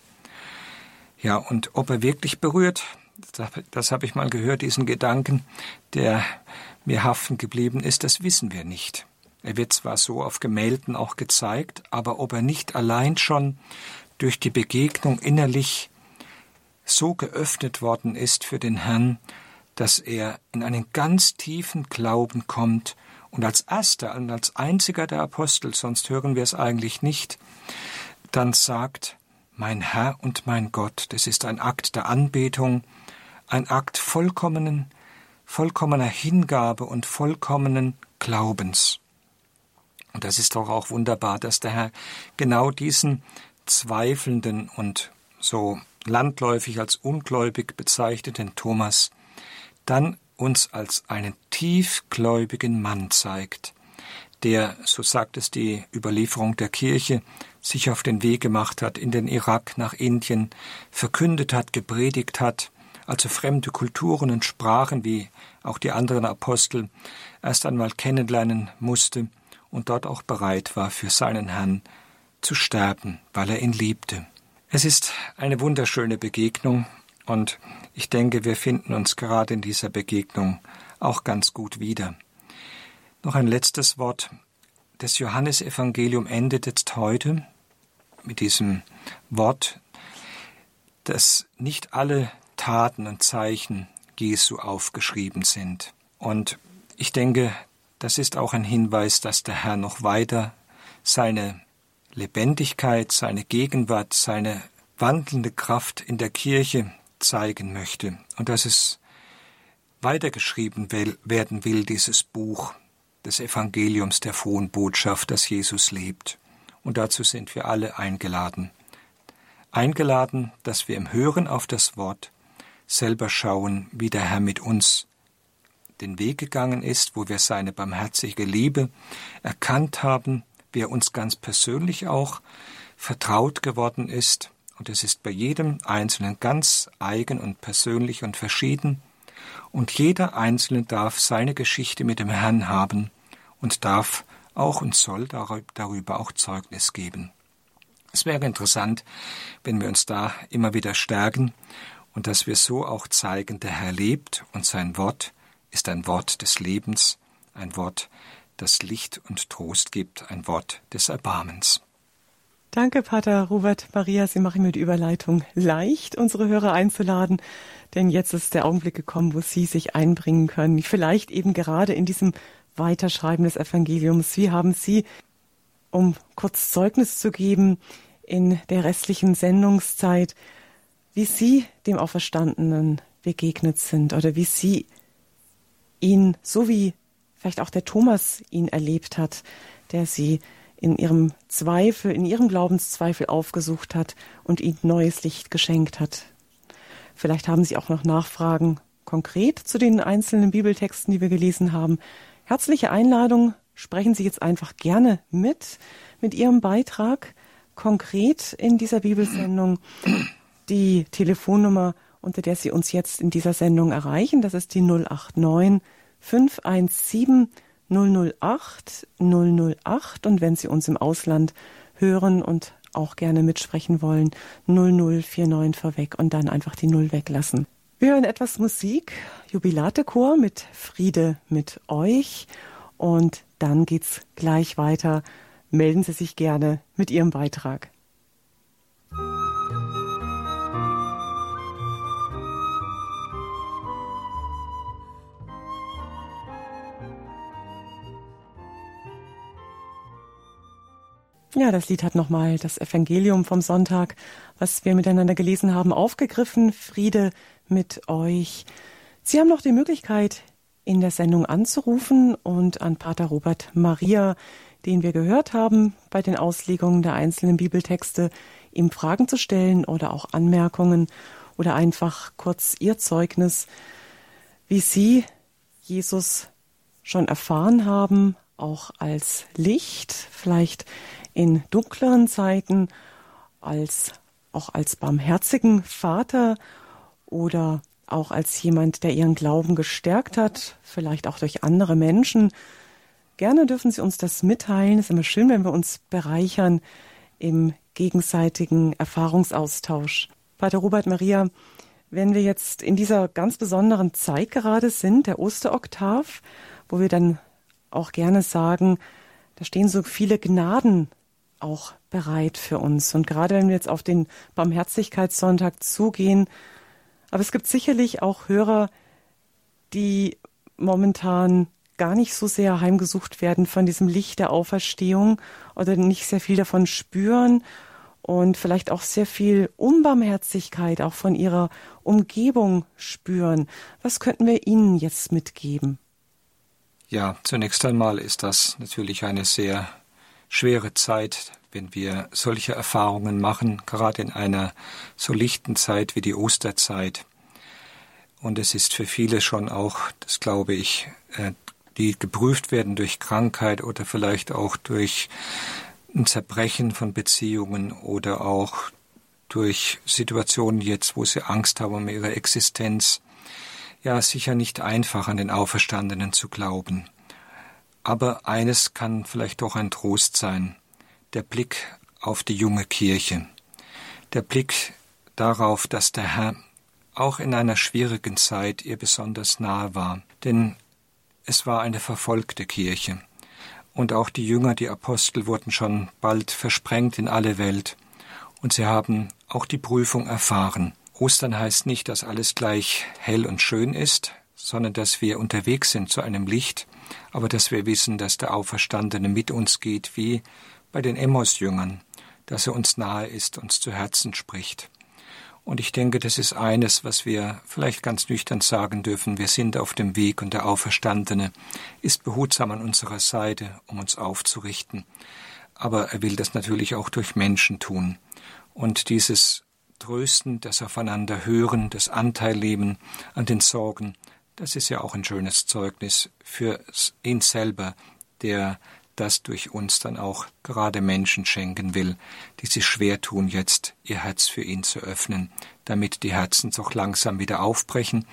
Ja, und ob er wirklich berührt, das, habe ich mal gehört, diesen Gedanken, der mir haften geblieben ist, das wissen wir nicht. Er wird zwar so auf Gemälden auch gezeigt, aber ob er nicht allein schon durch die Begegnung innerlich so geöffnet worden ist für den Herrn, dass er in einen ganz tiefen Glauben kommt und als erster und als einziger der Apostel, sonst hören wir es eigentlich nicht, dann sagt, mein Herr und mein Gott, das ist ein Akt der Anbetung, ein Akt vollkommenen, vollkommener Hingabe und vollkommenen Glaubens. Und das ist doch auch wunderbar, dass der Herr genau diesen zweifelnden und so landläufig als ungläubig bezeichneten Thomas dann uns als einen tiefgläubigen Mann zeigt, der, so sagt es die Überlieferung der Kirche, sich auf den Weg gemacht hat in den Irak nach Indien, verkündet hat, gepredigt hat, also fremde Kulturen und Sprachen wie auch die anderen Apostel erst einmal kennenlernen musste und dort auch bereit war, für seinen Herrn zu sterben, weil er ihn liebte. Es ist eine wunderschöne Begegnung und ich denke, wir finden uns gerade in dieser Begegnung auch ganz gut wieder. Noch ein letztes Wort. Das Johannesevangelium endet jetzt heute mit diesem Wort, dass nicht alle Taten und Zeichen Jesu aufgeschrieben sind. Und ich denke, das ist auch ein Hinweis, dass der Herr noch weiter seine Lebendigkeit, seine Gegenwart, seine wandelnde Kraft in der Kirche zeigen möchte und dass es weitergeschrieben werden will, dieses Buch des Evangeliums der frohen Botschaft, dass Jesus lebt. Und dazu sind wir alle eingeladen. Eingeladen, dass wir im Hören auf das Wort selber schauen, wie der Herr mit uns den Weg gegangen ist, wo wir seine barmherzige Liebe erkannt haben, wie er uns ganz persönlich auch vertraut geworden ist und es ist bei jedem Einzelnen ganz eigen und persönlich und verschieden, und jeder Einzelne darf seine Geschichte mit dem Herrn haben und darf auch und soll darüber auch Zeugnis geben. Es wäre interessant, wenn wir uns da immer wieder stärken und dass wir so auch zeigen, der Herr lebt und sein Wort ist ein Wort des Lebens, ein Wort, das Licht und Trost gibt, ein Wort des Erbarmens. Danke, Pater Robert Maria. Sie machen mir die Überleitung leicht, unsere Hörer einzuladen. Denn jetzt ist der Augenblick gekommen, wo Sie sich einbringen können. Vielleicht eben gerade in diesem Weiterschreiben des Evangeliums. Wie haben Sie, um kurz Zeugnis zu geben, in der restlichen Sendungszeit, wie Sie dem Auferstandenen begegnet sind oder wie Sie ihn, so wie vielleicht auch der Thomas ihn erlebt hat, der Sie in ihrem Zweifel, in ihrem Glaubenszweifel aufgesucht hat und ihnen neues Licht geschenkt hat. Vielleicht haben Sie auch noch Nachfragen konkret zu den einzelnen Bibeltexten, die wir gelesen haben. Herzliche Einladung, sprechen Sie jetzt einfach gerne mit, mit Ihrem Beitrag konkret in dieser Bibelsendung. Die Telefonnummer, unter der Sie uns jetzt in dieser Sendung erreichen, das ist die 089 517 008 008 und wenn Sie uns im Ausland hören und auch gerne mitsprechen wollen, 0049 vorweg und dann einfach die Null weglassen. Wir hören etwas Musik, Jubilatechor mit Friede mit euch und dann geht's gleich weiter. Melden Sie sich gerne mit Ihrem Beitrag. Ja, das Lied hat nochmal das Evangelium vom Sonntag, was wir miteinander gelesen haben, aufgegriffen. Friede mit euch. Sie haben noch die Möglichkeit, in der Sendung anzurufen und an Pater Robert Maria, den wir gehört haben, bei den Auslegungen der einzelnen Bibeltexte, ihm Fragen zu stellen oder auch Anmerkungen oder einfach kurz Ihr Zeugnis, wie Sie Jesus schon erfahren haben, auch als Licht, vielleicht in dunkleren Zeiten als auch als barmherzigen Vater oder auch als jemand, der ihren Glauben gestärkt hat, vielleicht auch durch andere Menschen. Gerne dürfen Sie uns das mitteilen. Es ist immer schön, wenn wir uns bereichern im gegenseitigen Erfahrungsaustausch. Pater Robert Maria, wenn wir jetzt in dieser ganz besonderen Zeit gerade sind, der Osteroktav, wo wir dann auch gerne sagen, da stehen so viele Gnaden auch bereit für uns. Und gerade wenn wir jetzt auf den Barmherzigkeitssonntag zugehen, aber es gibt sicherlich auch Hörer, die momentan gar nicht so sehr heimgesucht werden von diesem Licht der Auferstehung oder nicht sehr viel davon spüren und vielleicht auch sehr viel Unbarmherzigkeit auch von ihrer Umgebung spüren. Was könnten wir ihnen jetzt mitgeben? Ja, zunächst einmal ist das natürlich eine sehr schwere Zeit, wenn wir solche Erfahrungen machen, gerade in einer so lichten Zeit wie die Osterzeit. Und es ist für viele schon auch, das glaube ich, äh, die geprüft werden durch Krankheit oder vielleicht auch durch ein Zerbrechen von Beziehungen oder auch durch Situationen jetzt, wo sie Angst haben um ihre Existenz. Ja, sicher nicht einfach an den Auferstandenen zu glauben. Aber eines kann vielleicht doch ein Trost sein, der Blick auf die junge Kirche, der Blick darauf, dass der Herr auch in einer schwierigen Zeit ihr besonders nahe war, denn es war eine verfolgte Kirche, und auch die Jünger, die Apostel wurden schon bald versprengt in alle Welt, und sie haben auch die Prüfung erfahren. Ostern heißt nicht, dass alles gleich hell und schön ist, sondern dass wir unterwegs sind zu einem Licht, aber dass wir wissen, dass der Auferstandene mit uns geht, wie bei den Emmaus-Jüngern, dass er uns nahe ist, uns zu Herzen spricht. Und ich denke, das ist eines, was wir vielleicht ganz nüchtern sagen dürfen. Wir sind auf dem Weg und der Auferstandene ist behutsam an unserer Seite, um uns aufzurichten. Aber er will das natürlich auch durch Menschen tun. Und dieses Trösten, das Aufeinander hören, das Anteil nehmen an den Sorgen, das ist ja auch ein schönes Zeugnis für ihn selber, der das durch uns dann auch gerade Menschen schenken will, die sich schwer tun, jetzt ihr Herz für ihn zu öffnen, damit die Herzen doch langsam wieder aufbrechen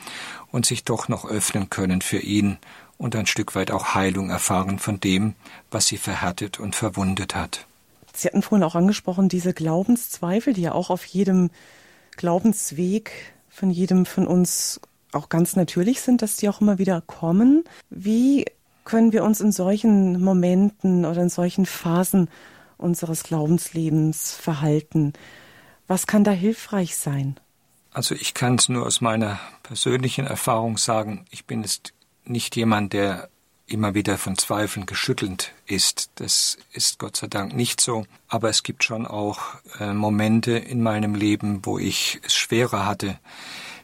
und sich doch noch öffnen können für ihn und ein Stück weit auch Heilung erfahren von dem, was sie verhärtet und verwundet hat. Sie hatten vorhin auch angesprochen, diese Glaubenszweifel, die ja auch auf jedem Glaubensweg von jedem von uns auch ganz natürlich sind, dass die auch immer wieder kommen. Wie können wir uns in solchen Momenten oder in solchen Phasen unseres Glaubenslebens verhalten. Was kann da hilfreich sein? Also ich kann es nur aus meiner persönlichen Erfahrung sagen, ich bin jetzt nicht jemand, der immer wieder von Zweifeln geschüttelt ist. Das ist Gott sei Dank nicht so. Aber es gibt schon auch äh, Momente in meinem Leben, wo ich es schwerer hatte,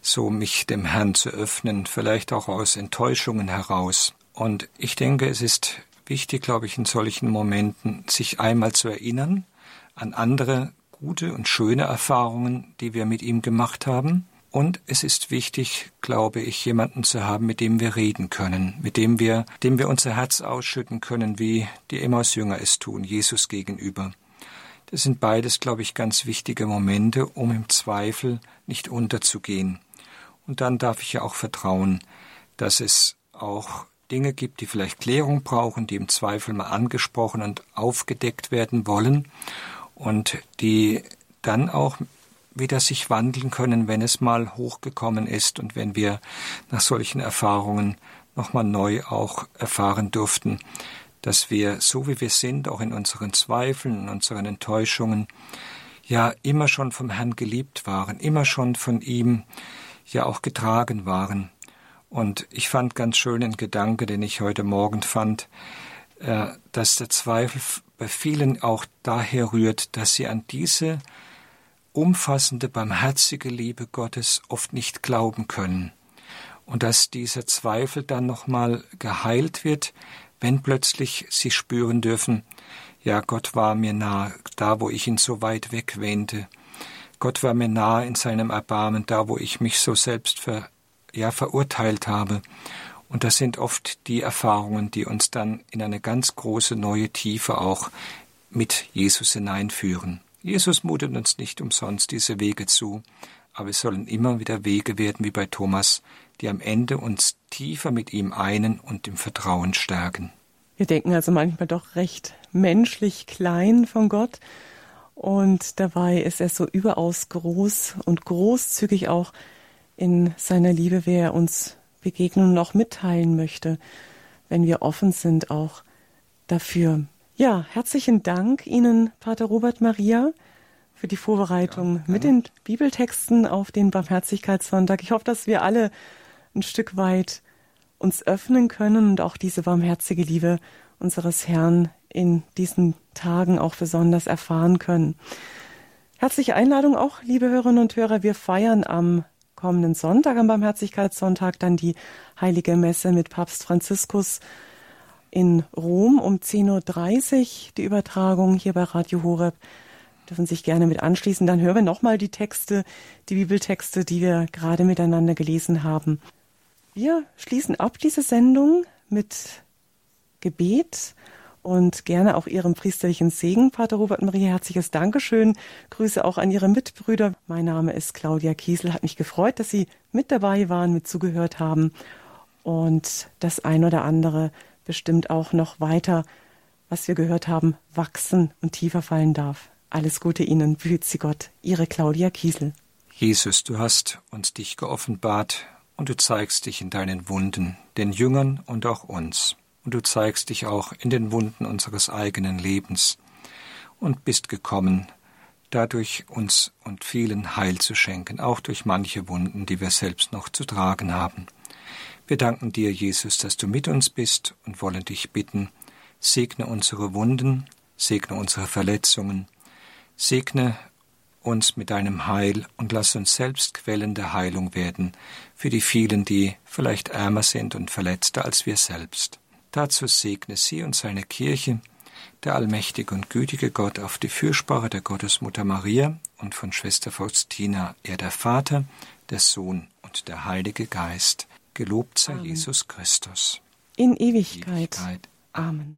so mich dem Herrn zu öffnen, vielleicht auch aus Enttäuschungen heraus. Und ich denke, es ist wichtig, glaube ich, in solchen Momenten, sich einmal zu erinnern an andere gute und schöne Erfahrungen, die wir mit ihm gemacht haben. Und es ist wichtig, glaube ich, jemanden zu haben, mit dem wir reden können, mit dem wir, dem wir unser Herz ausschütten können, wie die Emmaus-Jünger es tun, Jesus gegenüber. Das sind beides, glaube ich, ganz wichtige Momente, um im Zweifel nicht unterzugehen. Und dann darf ich ja auch vertrauen, dass es auch Dinge gibt, die vielleicht Klärung brauchen, die im Zweifel mal angesprochen und aufgedeckt werden wollen und die dann auch wieder sich wandeln können, wenn es mal hochgekommen ist und wenn wir nach solchen Erfahrungen nochmal neu auch erfahren durften, dass wir, so wie wir sind, auch in unseren Zweifeln, in unseren Enttäuschungen, ja immer schon vom Herrn geliebt waren, immer schon von ihm ja auch getragen waren. Und ich fand ganz schön den Gedanke, den ich heute Morgen fand, äh, dass der Zweifel bei vielen auch daher rührt, dass sie an diese umfassende, barmherzige Liebe Gottes oft nicht glauben können und dass dieser Zweifel dann nochmal geheilt wird, wenn plötzlich sie spüren dürfen, ja, Gott war mir nah, da wo ich ihn so weit wegwähnte. Gott war mir nah in seinem Erbarmen, da wo ich mich so selbst ver, ja, verurteilt habe. Und das sind oft die Erfahrungen, die uns dann in eine ganz große neue Tiefe auch mit Jesus hineinführen. Jesus mutet uns nicht umsonst diese Wege zu, aber es sollen immer wieder Wege werden wie bei Thomas, die am Ende uns tiefer mit ihm einen und im Vertrauen stärken. Wir denken also manchmal doch recht menschlich klein von Gott und dabei ist er so überaus groß und großzügig auch in seiner Liebe, wie er uns begegnen und auch mitteilen möchte, wenn wir offen sind auch dafür. Ja, herzlichen Dank Ihnen, Pater Robert Maria, für die Vorbereitung ja, mit den Bibeltexten auf den Barmherzigkeitssonntag. Ich hoffe, dass wir alle ein Stück weit uns öffnen können und auch diese barmherzige Liebe unseres Herrn in diesen Tagen auch besonders erfahren können. Herzliche Einladung auch, liebe Hörerinnen und Hörer. Wir feiern am kommenden Sonntag, am Barmherzigkeitssonntag, dann die Heilige Messe mit Papst Franziskus in Rom um 10.30 Uhr, die Übertragung hier bei Radio Horeb. Dürfen sich gerne mit anschließen. Dann hören wir nochmal die Texte, die Bibeltexte, die wir gerade miteinander gelesen haben. Wir schließen ab diese Sendung mit Gebet und gerne auch Ihrem priesterlichen Segen. Pater Robert Maria, herzliches Dankeschön. Grüße auch an Ihre Mitbrüder. Mein Name ist Claudia Kiesel. Hat mich gefreut, dass Sie mit dabei waren, mit zugehört haben und das ein oder andere bestimmt auch noch weiter, was wir gehört haben, wachsen und tiefer fallen darf. Alles Gute Ihnen, behüt Sie Gott. Ihre Claudia Kiesel. Jesus, du hast uns dich geoffenbart und du zeigst dich in deinen Wunden, den Jüngern und auch uns und du zeigst dich auch in den Wunden unseres eigenen Lebens und bist gekommen, dadurch uns und vielen Heil zu schenken, auch durch manche Wunden, die wir selbst noch zu tragen haben. Wir danken dir, Jesus, dass du mit uns bist und wollen dich bitten, segne unsere Wunden, segne unsere Verletzungen, segne uns mit deinem Heil und lass uns selbst Quellen der Heilung werden für die vielen, die vielleicht ärmer sind und verletzter als wir selbst. Dazu segne sie und seine Kirche, der allmächtige und gütige Gott, auf die Fürsprache der Gottesmutter Maria und von Schwester Faustina, er der Vater, der Sohn und der Heilige Geist. Gelobt sei Amen. Jesus Christus. In Ewigkeit. Ewigkeit. Amen.